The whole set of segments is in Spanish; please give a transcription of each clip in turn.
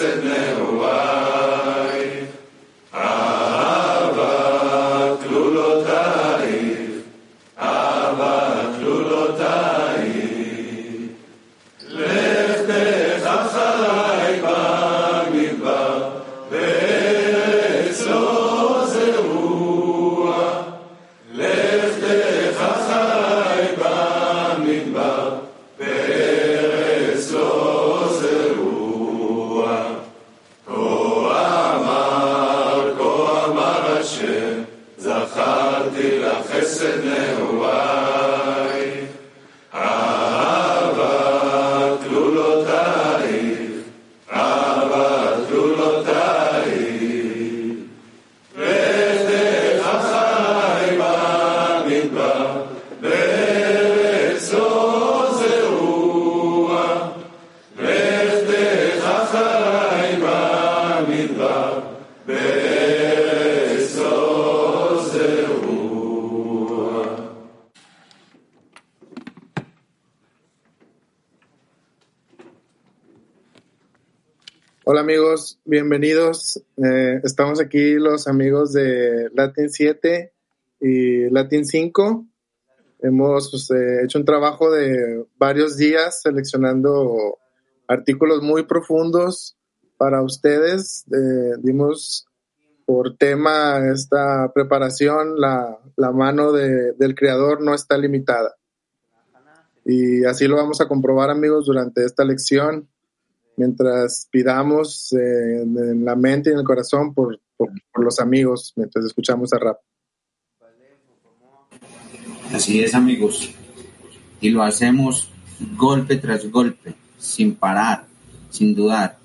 sedného Hola amigos, bienvenidos. Eh, estamos aquí los amigos de Latin 7 y Latin 5. Hemos pues, eh, hecho un trabajo de varios días seleccionando artículos muy profundos para ustedes. Eh, dimos por tema esta preparación, la, la mano de, del creador no está limitada. Y así lo vamos a comprobar amigos durante esta lección mientras pidamos eh, en la mente y en el corazón por, los amigos, mientras escuchamos a rap. Así es, amigos. Y lo hacemos golpe tras golpe, sin parar, sin dudar.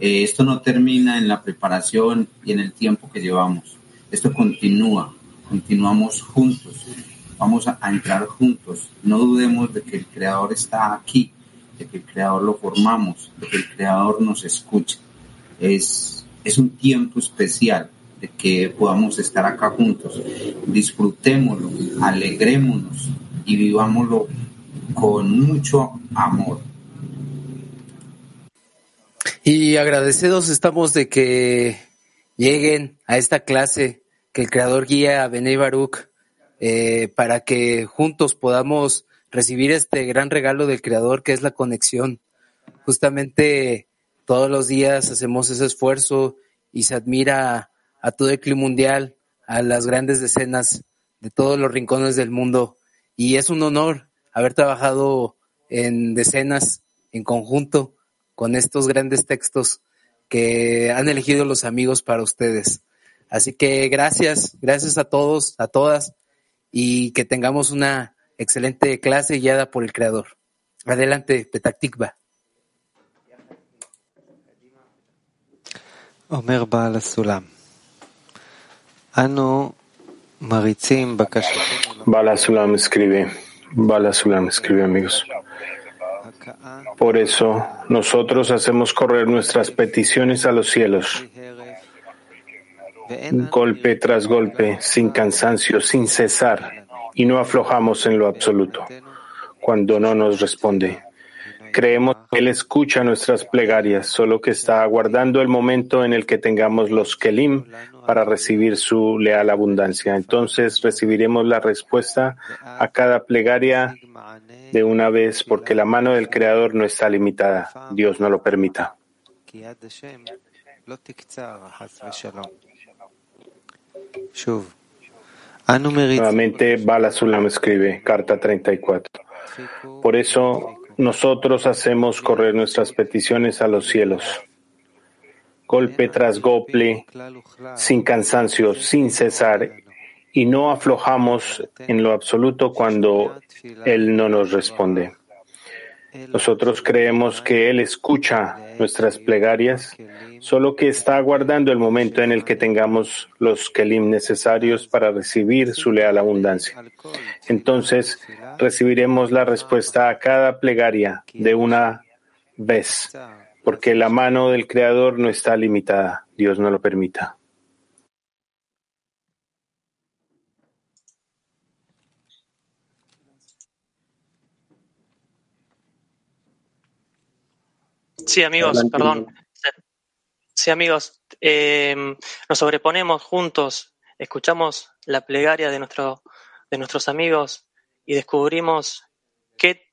Eh, esto no termina en la preparación y en el tiempo que llevamos. Esto continúa, continuamos juntos, vamos a entrar juntos. No dudemos de que el Creador está aquí de que el Creador lo formamos, de que el Creador nos escucha. Es, es un tiempo especial de que podamos estar acá juntos. Disfrutémoslo, alegrémonos y vivámoslo con mucho amor. Y agradecidos estamos de que lleguen a esta clase que el Creador guía a Benei Baruch eh, para que juntos podamos recibir este gran regalo del Creador que es la conexión. Justamente todos los días hacemos ese esfuerzo y se admira a todo el clima mundial, a las grandes decenas de todos los rincones del mundo. Y es un honor haber trabajado en decenas, en conjunto, con estos grandes textos que han elegido los amigos para ustedes. Así que gracias, gracias a todos, a todas, y que tengamos una Excelente clase guiada por el creador. Adelante, Petactikva. Omer Baal Sulam. Ano Maritzim escribe, Balasulam escribe, amigos. Por eso nosotros hacemos correr nuestras peticiones a los cielos, golpe tras golpe, sin cansancio, sin cesar y no aflojamos en lo absoluto cuando no nos responde. Creemos que Él escucha nuestras plegarias, solo que está aguardando el momento en el que tengamos los Kelim para recibir su leal abundancia. Entonces recibiremos la respuesta a cada plegaria de una vez porque la mano del Creador no está limitada. Dios no lo permita. Nuevamente, Bala Sulam escribe, carta 34. Por eso, nosotros hacemos correr nuestras peticiones a los cielos, golpe tras golpe, sin cansancio, sin cesar, y no aflojamos en lo absoluto cuando Él no nos responde. Nosotros creemos que Él escucha nuestras plegarias, solo que está aguardando el momento en el que tengamos los kelim necesarios para recibir su leal abundancia. Entonces recibiremos la respuesta a cada plegaria de una vez, porque la mano del Creador no está limitada. Dios no lo permita. Sí, amigos, perdón. Sí, amigos, eh, nos sobreponemos juntos, escuchamos la plegaria de, nuestro, de nuestros amigos y descubrimos qué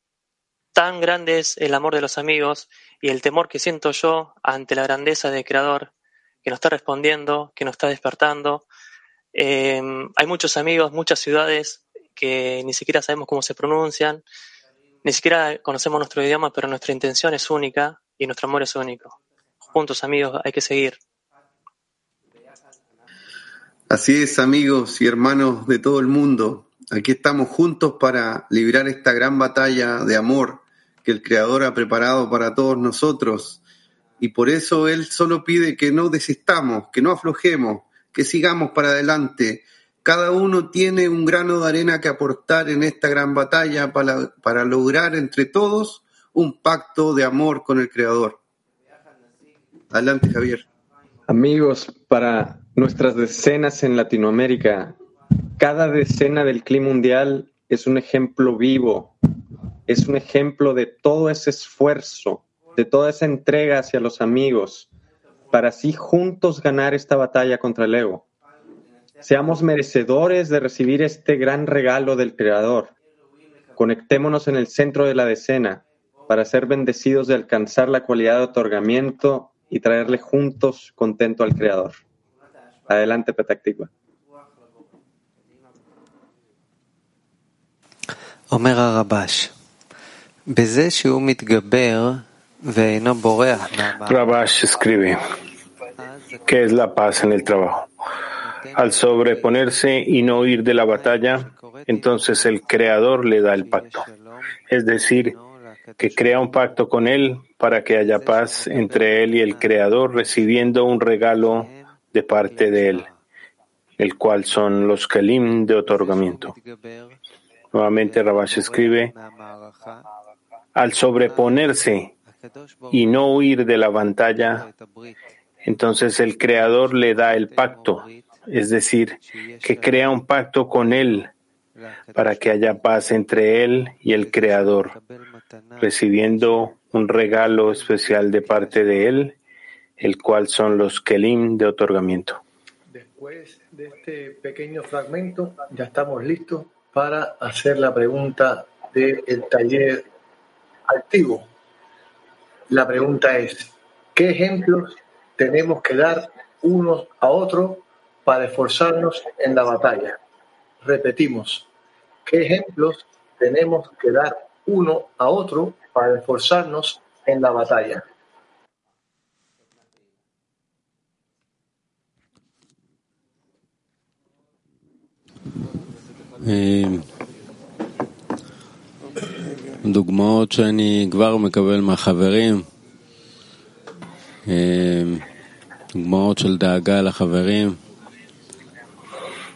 tan grande es el amor de los amigos y el temor que siento yo ante la grandeza del Creador que nos está respondiendo, que nos está despertando. Eh, hay muchos amigos, muchas ciudades que ni siquiera sabemos cómo se pronuncian, ni siquiera conocemos nuestro idioma, pero nuestra intención es única y nuestro amor es único. Juntos, amigos, hay que seguir. Así es, amigos y hermanos de todo el mundo. Aquí estamos juntos para librar esta gran batalla de amor que el Creador ha preparado para todos nosotros. Y por eso Él solo pide que no desistamos, que no aflojemos, que sigamos para adelante. Cada uno tiene un grano de arena que aportar en esta gran batalla para, para lograr entre todos un pacto de amor con el Creador. Adelante, Javier. Amigos, para nuestras decenas en Latinoamérica, cada decena del clima mundial es un ejemplo vivo, es un ejemplo de todo ese esfuerzo, de toda esa entrega hacia los amigos, para así juntos ganar esta batalla contra el ego. Seamos merecedores de recibir este gran regalo del Creador. Conectémonos en el centro de la decena para ser bendecidos de alcanzar la cualidad de otorgamiento y traerle juntos contento al Creador. Adelante, Petactigua. אומר Rabash escribe que es la paz en el trabajo. Al sobreponerse y no huir de la batalla, entonces el Creador le da el pacto. Es decir, que crea un pacto con él para que haya paz entre él y el Creador, recibiendo un regalo de parte de él, el cual son los Kalim de otorgamiento. Nuevamente Rabash escribe, al sobreponerse y no huir de la batalla, entonces el Creador le da el pacto, es decir, que crea un pacto con él para que haya paz entre él y el Creador, recibiendo un regalo especial de parte de él, el cual son los Kelim de otorgamiento. Después de este pequeño fragmento, ya estamos listos para hacer la pregunta del taller activo. La pregunta es, ¿qué ejemplos tenemos que dar unos a otros para esforzarnos en la batalla? Repetimos, ¿qué ejemplos tenemos que dar uno a otro para esforzarnos en la batalla? דוגמאות שאני כבר מקבל מהחברים, דוגמאות של דאגה לחברים.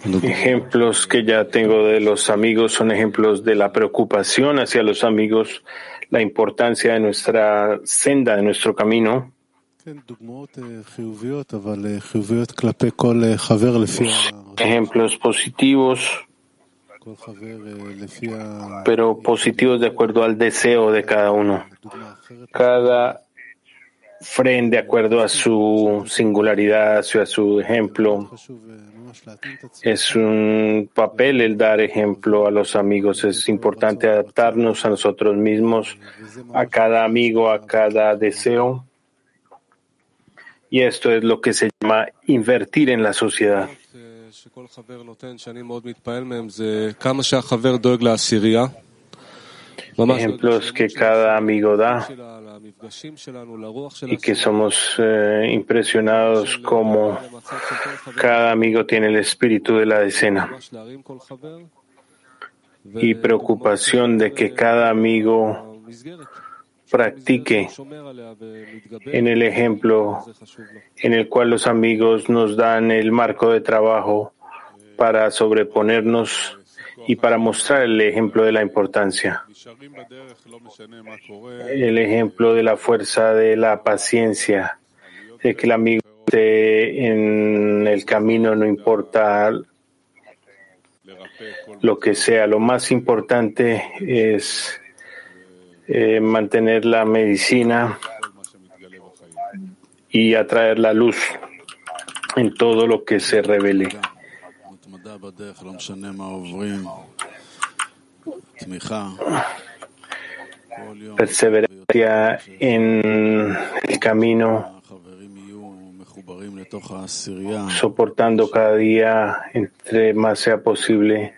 Ejemplos que ya tengo de los amigos son ejemplos de la preocupación hacia los amigos, la importancia de nuestra senda, de nuestro camino. Ejemplos positivos, pero positivos de acuerdo al deseo de cada uno. Cada friend de acuerdo a su singularidad, a su ejemplo. Es un papel el dar ejemplo a los amigos. Es importante adaptarnos a nosotros mismos, a cada amigo, a cada deseo. Y esto es lo que se llama invertir en la sociedad. Ejemplos que cada amigo da y que somos eh, impresionados como cada amigo tiene el espíritu de la decena y preocupación de que cada amigo practique en el ejemplo en el cual los amigos nos dan el marco de trabajo para sobreponernos y para mostrar el ejemplo de la importancia, el ejemplo de la fuerza de la paciencia, de que el amigo esté en el camino, no importa lo que sea. Lo más importante es eh, mantener la medicina y atraer la luz en todo lo que se revele. Perseverancia en el camino, soportando cada día entre más sea posible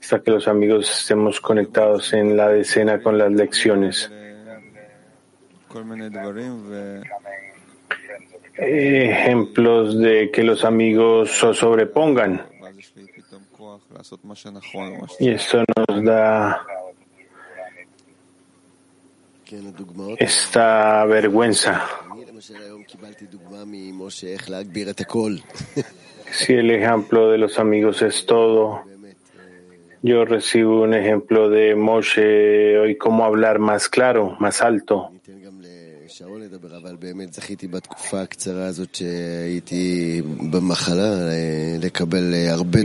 hasta que los amigos estemos conectados en la decena con las lecciones. Ejemplos de que los amigos sobrepongan. Y esto nos da esta vergüenza. Si el ejemplo de los amigos es todo, yo recibo un ejemplo de Moshe hoy cómo hablar más claro, más alto.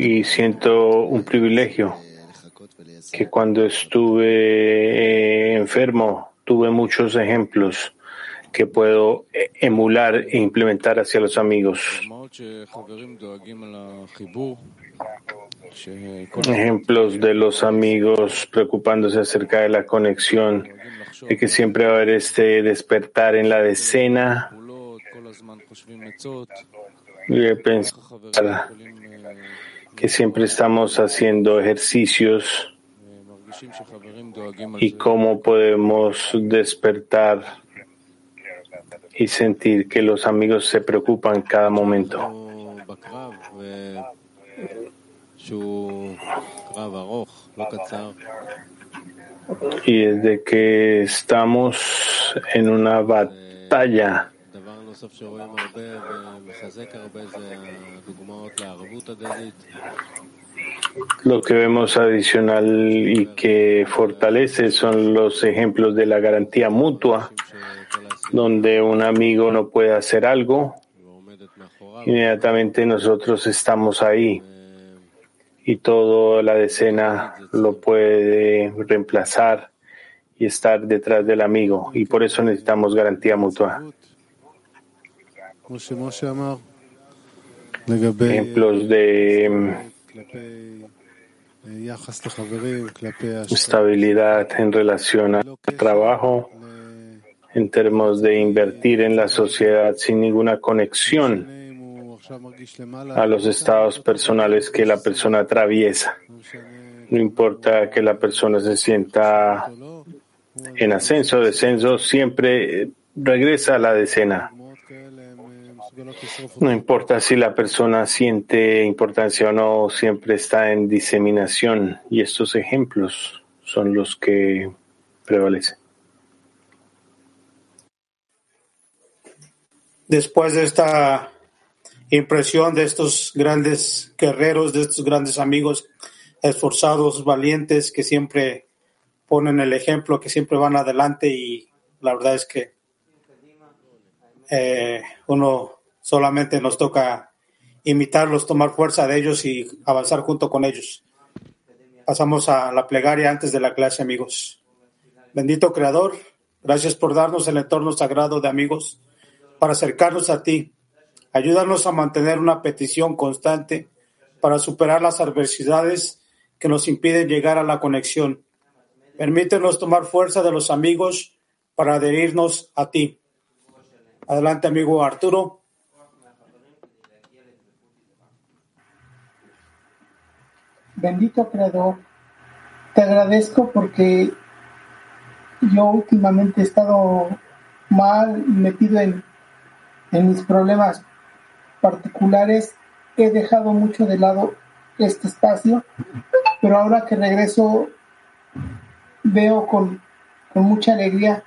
Y siento un privilegio que cuando estuve eh, enfermo tuve muchos ejemplos que puedo eh, emular e implementar hacia los amigos. Ejemplos de los amigos preocupándose acerca de la conexión, de que siempre va a haber este despertar en la decena. Y pensar que siempre estamos haciendo ejercicios y cómo podemos despertar y sentir que los amigos se preocupan cada momento. Y desde que estamos en una batalla, lo que vemos adicional y que fortalece son los ejemplos de la garantía mutua, donde un amigo no puede hacer algo, inmediatamente nosotros estamos ahí y toda la decena lo puede reemplazar y estar detrás del amigo y por eso necesitamos garantía mutua. Ejemplos de estabilidad en relación al trabajo, en términos de invertir en la sociedad sin ninguna conexión a los estados personales que la persona atraviesa. No importa que la persona se sienta en ascenso o descenso, siempre regresa a la decena. No importa si la persona siente importancia o no, siempre está en diseminación y estos ejemplos son los que prevalecen. Después de esta impresión de estos grandes guerreros, de estos grandes amigos esforzados, valientes, que siempre ponen el ejemplo, que siempre van adelante y la verdad es que eh, uno solamente nos toca imitarlos, tomar fuerza de ellos y avanzar junto con ellos. Pasamos a la plegaria antes de la clase, amigos. Bendito Creador, gracias por darnos el entorno sagrado de amigos para acercarnos a ti Ayúdanos a mantener una petición constante para superar las adversidades que nos impiden llegar a la conexión. Permítenos tomar fuerza de los amigos para adherirnos a ti. Adelante, amigo Arturo. Bendito Creador, te agradezco porque yo últimamente he estado mal y metido en, en mis problemas particulares he dejado mucho de lado este espacio, pero ahora que regreso veo con, mucha alegría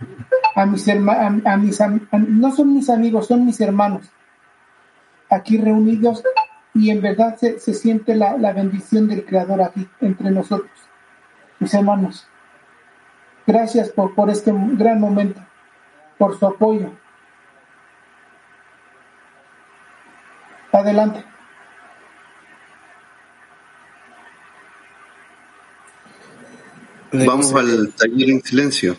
a mis hermanos, a, mis no son mis amigos, son mis hermanos aquí reunidos y en verdad se, siente la, la, bendición del Creador aquí entre nosotros, mis hermanos. Gracias por, por este gran momento, por su apoyo. Adelante. Vamos al taller en silencio.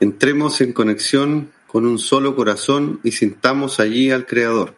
Entremos en conexión con un solo corazón y sintamos allí al Creador.